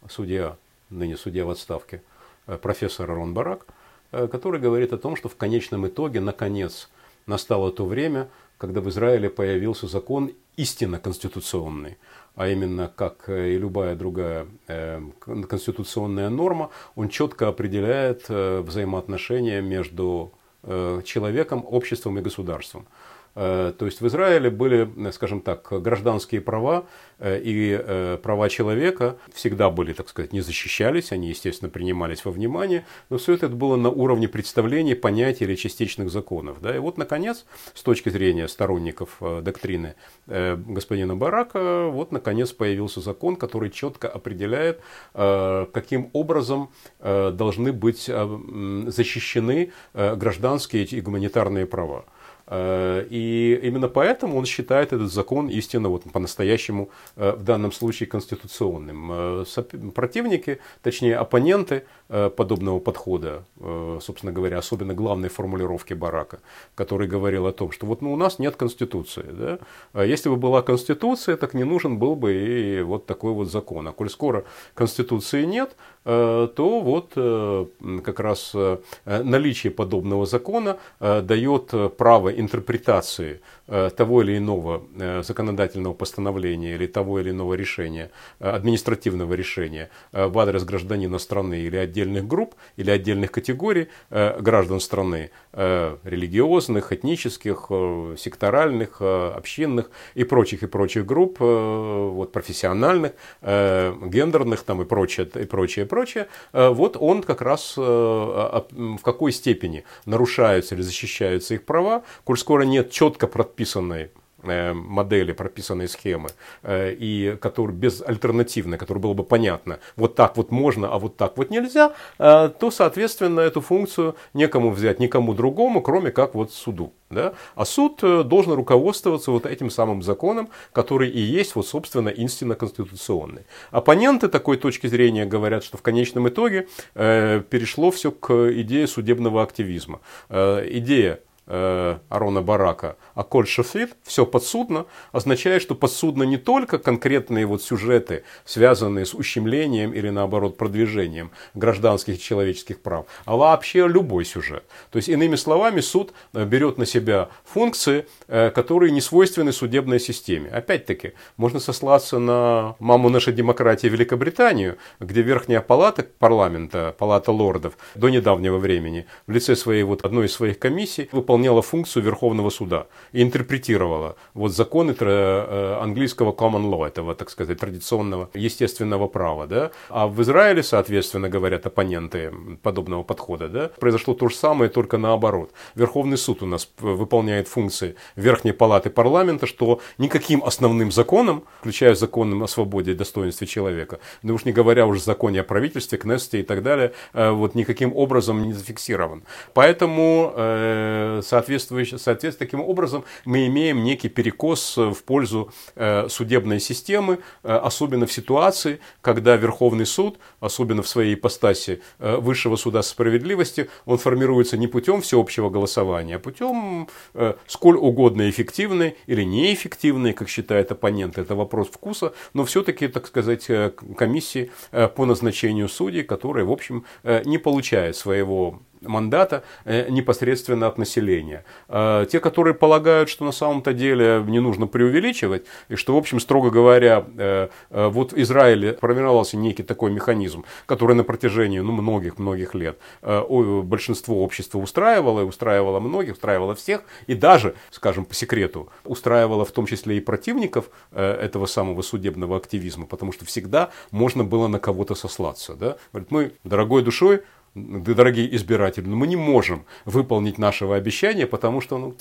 судья, ныне судья в отставке, э, профессор Рон Барак, э, который говорит о том, что в конечном итоге, наконец, настало то время, когда в Израиле появился закон истинно конституционный – а именно как и любая другая э, конституционная норма, он четко определяет э, взаимоотношения между э, человеком, обществом и государством. Э, то есть в Израиле были, скажем так, гражданские права э, и э, права человека всегда были, так сказать, не защищались, они, естественно, принимались во внимание, но все это было на уровне представлений, понятий или частичных законов. Да? И вот, наконец, с точки зрения сторонников доктрины господина Барака, вот, наконец, появился закон, который четко определяет, каким образом должны быть защищены гражданские и гуманитарные права. Э, и именно поэтому он считает этот закон истинно вот по-настоящему э, в данном случае конституционным. Э, противники, точнее оппоненты подобного подхода, собственно говоря, особенно главной формулировки Барака, который говорил о том, что вот ну, у нас нет конституции. Да? А если бы была конституция, так не нужен был бы и вот такой вот закон. А коль скоро конституции нет, то вот как раз наличие подобного закона дает право интерпретации э, того или иного э, законодательного постановления или того или иного решения, э, административного решения в адрес гражданина страны или отдельных групп, или отдельных категорий граждан страны, религиозных, этнических, секторальных, общинных и прочих и прочих групп, вот, профессиональных, гендерных там, и прочее, и прочее, и прочее, вот он как раз в какой степени нарушаются или защищаются их права, коль скоро нет четко прописанной э, модели, прописанной схемы, э, и который безальтернативной, который было бы понятно, вот так вот можно, а вот так вот нельзя, э, то, соответственно, эту функцию некому взять, никому другому, кроме как вот суду. Да? А суд должен руководствоваться вот этим самым законом, который и есть, вот, собственно, истинно конституционный. Оппоненты такой точки зрения говорят, что в конечном итоге э, перешло все к идее судебного активизма. Э, идея Арона Барака, а коль шофит, все подсудно, означает, что подсудно не только конкретные вот сюжеты, связанные с ущемлением или наоборот продвижением гражданских и человеческих прав, а вообще любой сюжет. То есть, иными словами, суд э, берет на себя функции, э, которые не свойственны судебной системе. Опять-таки, можно сослаться на маму нашей демократии Великобританию, где верхняя палата парламента, палата лордов, до недавнего времени, в лице своей вот одной из своих комиссий выполняла выполняла функцию Верховного суда и интерпретировала вот законы английского common law, этого, так сказать, традиционного естественного права. Да? А в Израиле, соответственно, говорят оппоненты подобного подхода, да, произошло то же самое, только наоборот. Верховный суд у нас выполняет функции Верхней Палаты парламента, что никаким основным законом, включая законом о свободе и достоинстве человека, ну уж не говоря уже законе о правительстве, Кнессете и так далее, э, вот никаким образом не зафиксирован. Поэтому, э, соответствующе, соответственно, таким образом мы имеем некий перекос в пользу э, судебной системы, особенно в ситуации, когда Верховный суд, особенно в своей ипостаси Высшего суда справедливости, он формируется не путем всеобщего голосования, а путем сколь угодно эффективной или неэффективной, как считает оппонент, это вопрос вкуса, но все-таки, так сказать, комиссии по назначению судей, которые, в общем, не получают своего мандата э, непосредственно от населения. А те, которые полагают, что на самом-то деле не нужно преувеличивать, и что, в общем, строго говоря, э, э, вот в Израиле формировался некий такой механизм, который на протяжении ну, многих-многих лет большинство общества устраивало, и устраивало многих, устраивало всех, и даже, скажем, по секрету, устраивало в том числе и противников этого самого судебного активизма, потому что всегда можно было на кого-то сослаться. Да? Говорит, мы дорогой душой дорогие избиратели, мы не можем выполнить нашего обещания, потому что ну,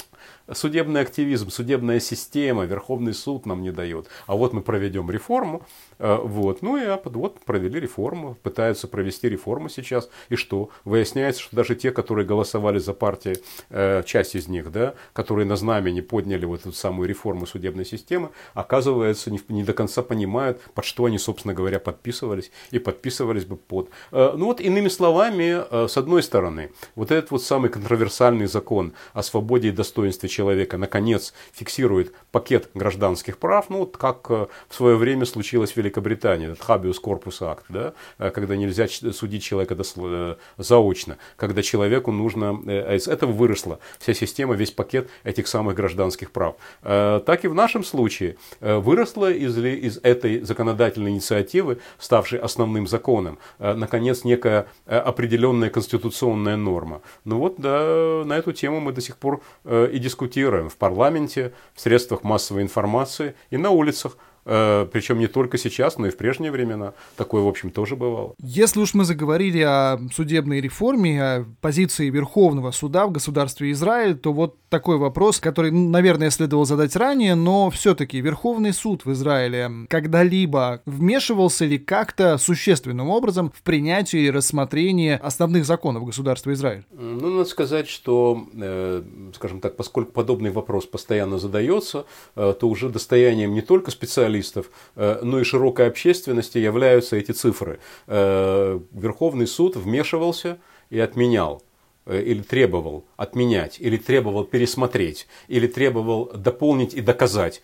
судебный активизм, судебная система, Верховный суд нам не дает. А вот мы проведем реформу, вот, ну и а, вот провели реформу, пытаются провести реформу сейчас, и что? Выясняется, что даже те, которые голосовали за партии, э, часть из них, да, которые на знамени подняли вот эту самую реформу судебной системы, оказывается, не, не до конца понимают, под что они, собственно говоря, подписывались, и подписывались бы под. Э, ну вот, иными словами, с одной стороны, вот этот вот самый контроверсальный закон о свободе и достоинстве человека наконец фиксирует пакет гражданских прав, ну вот как э, в свое время случилось в Великобритании, этот habeas corpus акт, да, э, когда нельзя судить человека э, заочно, когда человеку нужно, а из этого выросла вся система, весь пакет этих самых гражданских прав. Так и в нашем случае выросла из, из этой законодательной инициативы, ставшей основным законом, наконец некая определенная конституционная норма. Ну вот, да, на эту тему мы до сих пор и дискутируем в парламенте, в средствах массовой информации и на улицах. Э, Причем не только сейчас, но и в прежние времена. Такое, в общем, тоже бывало. Если уж мы заговорили о судебной реформе, о позиции Верховного суда в государстве Израиль, то вот такой вопрос, который, ну, наверное, следовало задать ранее, но все-таки Верховный суд в Израиле когда-либо вмешивался ли как-то существенным образом в принятие и рассмотрение основных законов государства Израиль? Ну, надо сказать, что, э, скажем так, поскольку подобный вопрос постоянно задается, э, то уже достоянием не только специалистов, журналистов, э, но и широкой общественности являются эти цифры. Э, Верховный суд вмешивался и отменял или требовал отменять, или требовал пересмотреть, или требовал дополнить и доказать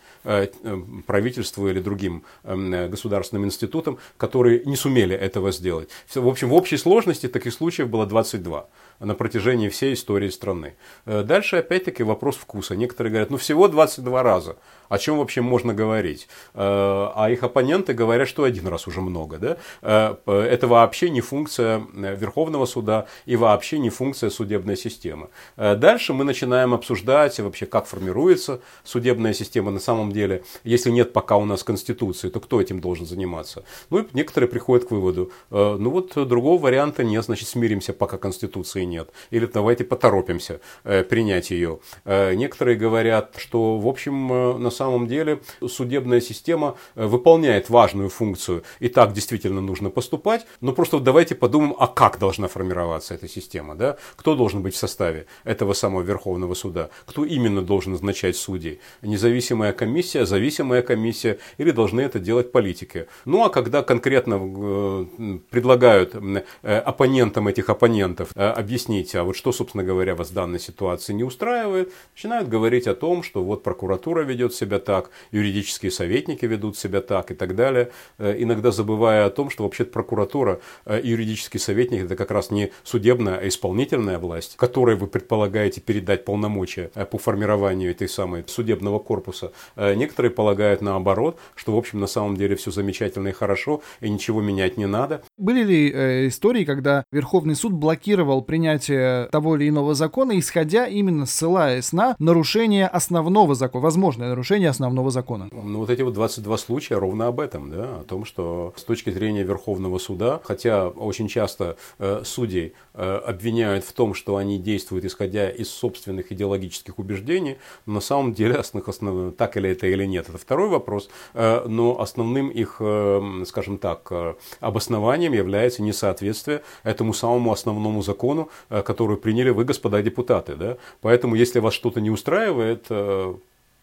правительству или другим государственным институтам, которые не сумели этого сделать. В общем, в общей сложности таких случаев было 22 на протяжении всей истории страны. Дальше опять-таки вопрос вкуса. Некоторые говорят, ну всего 22 раза о чем вообще можно говорить. Э, а их оппоненты говорят, что один раз уже много. Да? Э, это вообще не функция э, Верховного суда и вообще не функция судебной системы. Дальше мы начинаем обсуждать вообще, как формируется судебная система на самом деле. Если нет пока у нас Конституции, то кто этим должен заниматься? Ну и некоторые приходят к выводу, ну вот другого варианта нет, значит смиримся, пока Конституции нет. Или давайте поторопимся принять ее. Некоторые говорят, что в общем на самом деле судебная система э, выполняет важную функцию, и так действительно нужно поступать, но просто давайте подумаем, а как должна формироваться эта система, да? Кто должен быть в составе этого самого Верховного суда, кто именно должен назначать судей, независимая комиссия, зависимая комиссия, или должны это делать политики. Ну а когда конкретно э, предлагают э, оппонентам этих оппонентов объяснить, а вот что, собственно говоря, вас в данной ситуации не устраивает, начинают говорить о том, что вот прокуратура ведет себя так, юридические советники ведут себя так и так далее, э, иногда забывая о том, что вообще прокуратура э, и юридический советник это как раз не судебная, а исполнительная судебная власть, которой вы предполагаете передать полномочия э, по формированию этой самой судебного корпуса. Э, некоторые полагают наоборот, что в общем на самом деле все замечательно и хорошо, и ничего менять не надо. Были ли э, истории, когда Верховный суд блокировал принятие того или иного закона, исходя именно ссылаясь на нарушение основного закона, возможное нарушение основного закона? Ну вот эти вот 22 случая ровно об этом, да, о том, что с точки зрения Верховного суда, хотя очень часто э, судей э, обвиняют в том, что они действуют исходя из собственных идеологических убеждений, но на самом деле основных, основ... так или это или нет, это второй вопрос, э, но основным их, э, скажем так, э, обоснованием является несоответствие этому самому основному закону, который приняли вы, господа депутаты, да, поэтому если вас что-то не устраивает,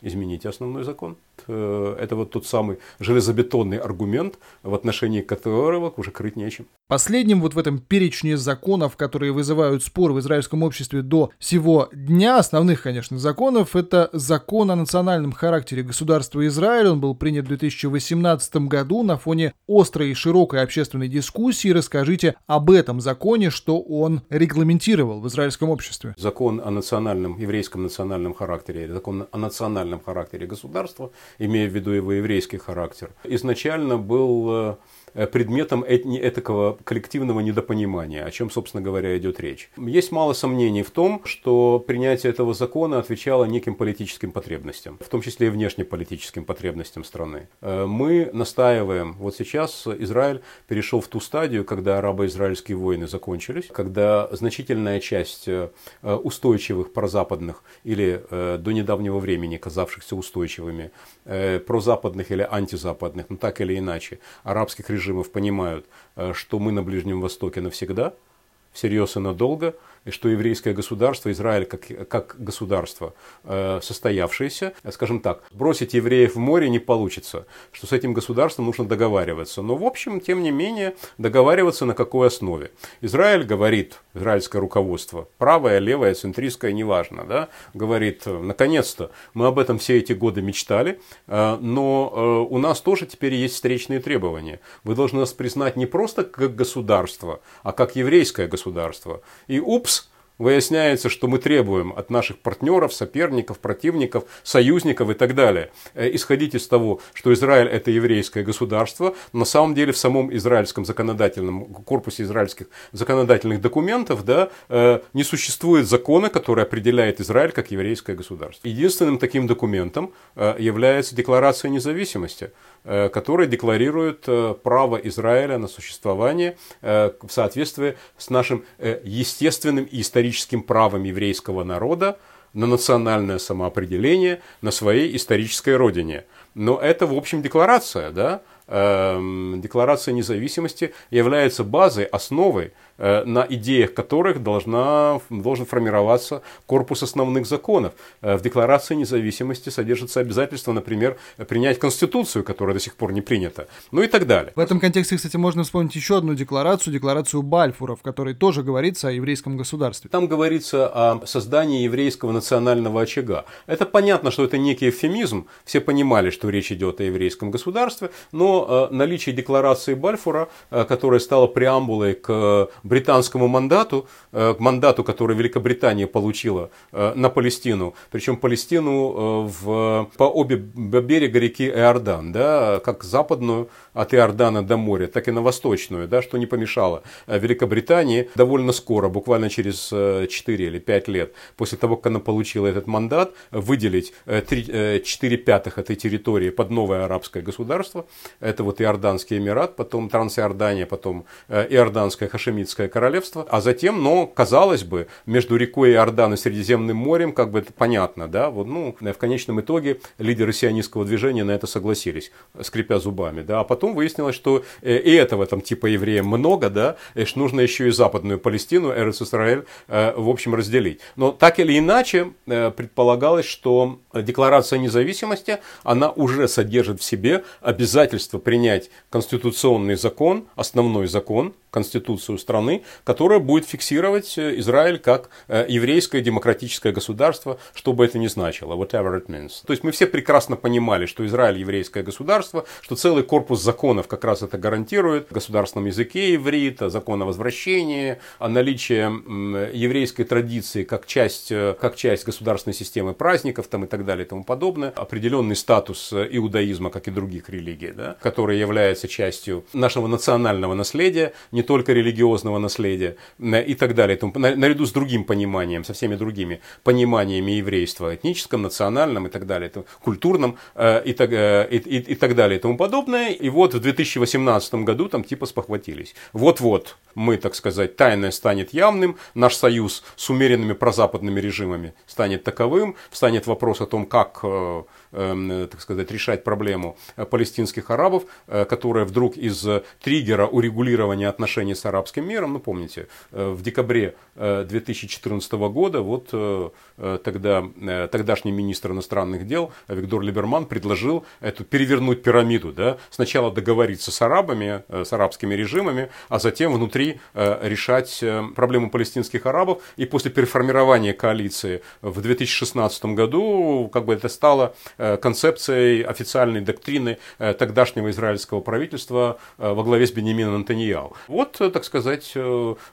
измените основной закон. Э, это вот тот самый железобетонный аргумент, в отношении которого уже крыть нечем. Последним вот в этом перечне законов, которые вызывают спор в израильском обществе до сего дня, основных, конечно, законов, это закон о национальном характере государства Израиль. Он был принят в 2018 году на фоне острой и широкой общественной дискуссии. Расскажите об этом законе, что он регламентировал в израильском обществе. Закон о национальном, еврейском национальном характере, закон о национальном характере государства – имея в виду его еврейский характер, изначально был Э, предметом этакого коллективного недопонимания, о чем, собственно говоря, идет речь. Есть мало сомнений в том, что принятие этого закона отвечало неким политическим потребностям, в том числе и внешнеполитическим потребностям страны. Э, мы настаиваем, вот сейчас Израиль перешел в ту стадию, когда арабо-израильские войны закончились, когда значительная часть э, устойчивых прозападных или до недавнего времени казавшихся устойчивыми прозападных или антизападных, ну так или иначе, арабских режимов режимов понимают, э, что мы на Ближнем Востоке навсегда, всерьез и надолго – что еврейское государство, Израиль как, как государство э, состоявшееся, скажем так, бросить евреев в море не получится, что с этим государством нужно договариваться. Но в общем, тем не менее, договариваться на какой основе? Израиль говорит, израильское руководство, правое, левое, центристское, неважно, да, говорит, наконец-то мы об этом все эти годы мечтали, э, но э, у нас тоже теперь есть встречные требования. Вы должны нас признать не просто как государство, а как еврейское государство. И упс, выясняется, что мы требуем от наших партнеров, соперников, противников, союзников и так далее, э, исходить из того, что Израиль это еврейское государство, на самом деле в самом израильском законодательном корпусе израильских законодательных документов да, э, не существует закона, который определяет Израиль как еврейское государство. Единственным таким документом э, является Декларация независимости, которая декларирует право Израиля на существование в соответствии с нашим естественным и историческим правом еврейского народа на национальное самоопределение на своей исторической родине. Но это, в общем, декларация, да? Эм, декларация независимости является базой, основой Э, на идеях которых должна, должен формироваться корпус основных законов. Э, в Декларации независимости содержится обязательство, например, принять Конституцию, которая до сих пор не принята, ну и так далее. В этом контексте, кстати, можно вспомнить еще одну декларацию, декларацию Бальфура, в которой тоже говорится о еврейском государстве. Там говорится о создании еврейского национального очага. Это понятно, что это некий эвфемизм, все понимали, что речь идет о еврейском государстве, но э, наличие декларации Бальфура, которая стала преамбулой к британскому мандату, э, к мандату, который Великобритания получила э, на Палестину, причем Палестину э, в, по обе берега реки Иордан, да, как западную от Иордана до моря, так и на восточную, да, что не помешало Великобритании довольно скоро, буквально через 4 или 5 лет после того, как она получила этот мандат, выделить 3, 4 пятых этой территории под новое арабское государство. Это вот Иорданский Эмират, потом Трансиордания, потом Иорданское Хашемитское Саудовское королевство, а затем, но, казалось бы, между рекой Иордан и Средиземным морем, как бы это понятно, да, вот, ну, в конечном итоге лидеры сионистского движения на это согласились, скрипя зубами, да, а потом выяснилось, что э, и этого там типа евреев много, да, и что нужно еще и западную Палестину, Эрец Исраэль, э, в общем, разделить. Но так или иначе, э, предполагалось, что Декларация независимости, она уже содержит в себе обязательство принять конституционный закон, основной закон, конституцию страны, которая будет фиксировать э, Израиль как э, еврейское демократическое государство, что бы это ни значило, whatever it means. То есть мы все прекрасно понимали, что Израиль еврейское государство, что целый корпус законов как раз это гарантирует, в государственном языке иврита, закон о возвращении, о наличии еврейской традиции как часть, э, как часть государственной системы праздников там, и так далее и тому подобное, определенный статус иудаизма, как и других религий, да, который является частью нашего национального наследия, не только религиозного наследия и так далее. Наряду с другим пониманием, со всеми другими пониманиями еврейства, этническом, национальном и так далее, культурном э, и так, э, и, и, и так далее и тому подобное. И вот в 2018 году там типа спохватились. Вот-вот мы, так сказать, тайное станет явным, наш союз с умеренными прозападными режимами станет таковым, встанет вопрос о том, как э, так сказать, решать проблему э, палестинских арабов, э, которая вдруг из триггера урегулирования отношений с арабским миром, ну помните, э, в декабре 2014 года вот тогда, тогдашний министр иностранных дел Виктор Либерман предложил эту перевернуть пирамиду, да, сначала договориться с арабами, с арабскими режимами, а затем внутри решать проблему палестинских арабов, и после переформирования коалиции в 2016 году как бы это стало Э, концепцией официальной доктрины э, тогдашнего израильского правительства э, во главе с Бенемином Антонияу. Вот, так сказать,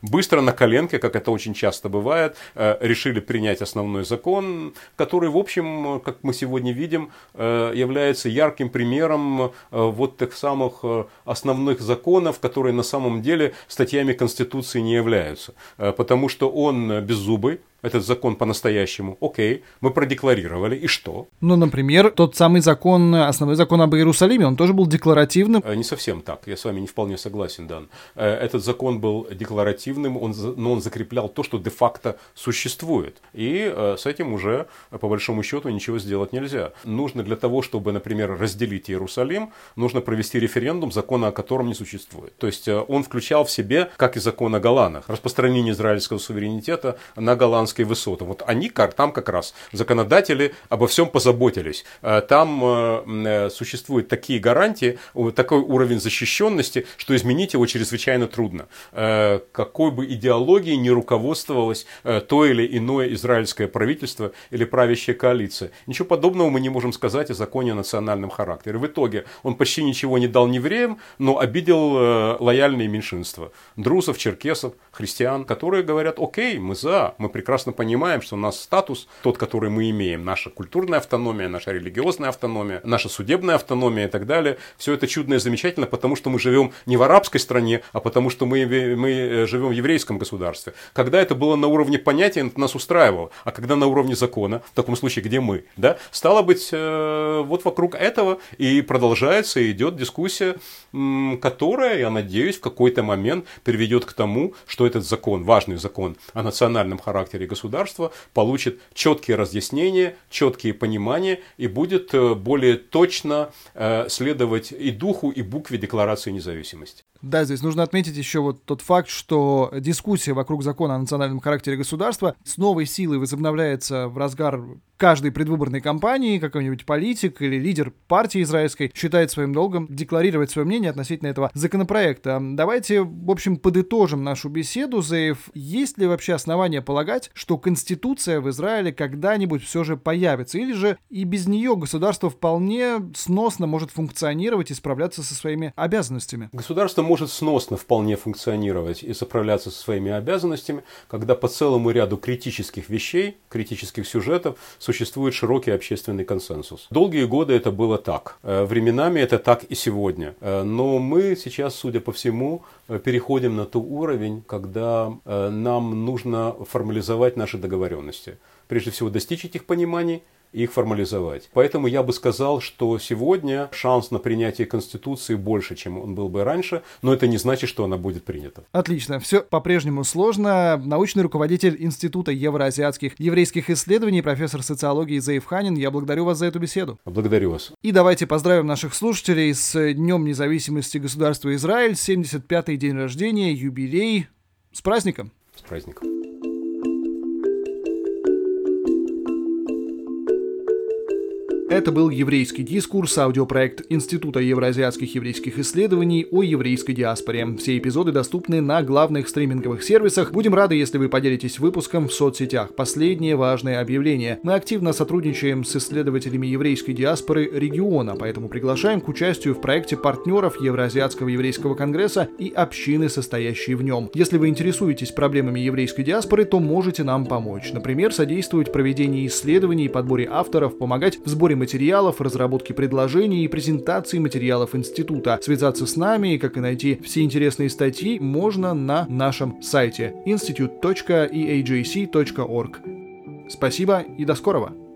быстро на коленке, как это очень часто бывает, решили принять основной закон, который, в общем, как мы сегодня видим, является ярким примером вот тех самых основных законов, которые на самом деле статьями Конституции не являются. Потому что он беззубый, этот закон по-настоящему. Окей, мы продекларировали, и что? Ну, например, тот самый закон, основной закон об Иерусалиме, он тоже был декларативным. Э, не совсем так, я с вами не вполне согласен, Дан. Э, этот закон был декларативным, он, но он закреплял то, что де-факто существует. И э, с этим уже, по большому счету, ничего сделать нельзя. Нужно для того, чтобы, например, разделить Иерусалим, нужно провести референдум, закона о котором не существует. То есть он включал в себе, как и закон о Голанах, распространение израильского суверенитета на Голланд Голландской высоты. Вот они, там как раз законодатели обо всем позаботились. Э, там э, э, существуют такие гарантии, такой уровень защищенности, что изменить его чрезвычайно трудно. Какой бы идеологией ни руководствовалось то или иное израильское правительство или правящая коалиция. Ничего подобного мы не можем сказать о законе о национальном характере. В итоге он почти ничего не дал евреям, но обидел лояльные меньшинства. Друзов, черкесов, христиан, которые говорят, окей, мы за, мы прекрасно прекрасно понимаем, что у нас статус, тот, который мы имеем, наша культурная автономия, наша религиозная автономия, наша судебная автономия и так далее, все это чудно и замечательно, потому что мы живем не в арабской стране, а потому что мы, мы э, живем в еврейском государстве. Когда это было на уровне понятия, это нас устраивало, а когда на уровне закона, в таком случае, где мы, да, стало быть, э, вот вокруг этого и продолжается, и идет дискуссия, которая, я надеюсь, в какой-то момент приведет к тому, что этот закон, важный закон о национальном характере государства получит четкие разъяснения, четкие понимания и будет э, более точно э, следовать и духу, и букве Декларации независимости. Да, здесь нужно отметить еще вот тот факт, что дискуссия вокруг закона о национальном характере государства с новой силой возобновляется в разгар каждой предвыборной кампании какой-нибудь политик или лидер партии израильской считает своим долгом декларировать свое мнение относительно этого законопроекта. Давайте, в общем, подытожим нашу беседу, Заев. Есть ли вообще основания полагать, что Конституция в Израиле когда-нибудь все же появится? Или же и без нее государство вполне сносно может функционировать и справляться со своими обязанностями? Государство может сносно вполне функционировать и справляться со своими обязанностями, когда по целому ряду критических вещей, критических сюжетов существует широкий общественный консенсус. Долгие годы это было так. Э, временами это так и сегодня. Э, но мы сейчас, судя по всему, э, переходим на тот уровень, когда нам нужно формализовать наши договоренности. Прежде всего, достичь этих пониманий – их формализовать. Поэтому я бы сказал, что сегодня шанс на принятие Конституции больше, чем он был бы раньше, но это не значит, что она будет принята. Отлично. Все по-прежнему сложно. Научный руководитель Института евроазиатских еврейских исследований, профессор социологии Заев Ханин, я благодарю вас за эту беседу. Благодарю вас. И давайте поздравим наших слушателей с Днем независимости государства Израиль, 75-й день рождения, юбилей. С праздником! С праздником! Это был «Еврейский дискурс», аудиопроект Института евроазиатских еврейских исследований о еврейской диаспоре. Все эпизоды доступны на главных стриминговых сервисах. Будем рады, если вы поделитесь выпуском в соцсетях. Последнее важное объявление. Мы активно сотрудничаем с исследователями еврейской диаспоры региона, поэтому приглашаем к участию в проекте партнеров Евроазиатского еврейского конгресса и общины, состоящие в нем. Если вы интересуетесь проблемами еврейской диаспоры, то можете нам помочь. Например, содействовать проведению исследований и подборе авторов, помогать в сборе материалов, разработке предложений и презентации материалов института. Связаться с нами, как и найти все интересные статьи, можно на нашем сайте institute.eajc.org. Спасибо и до скорого!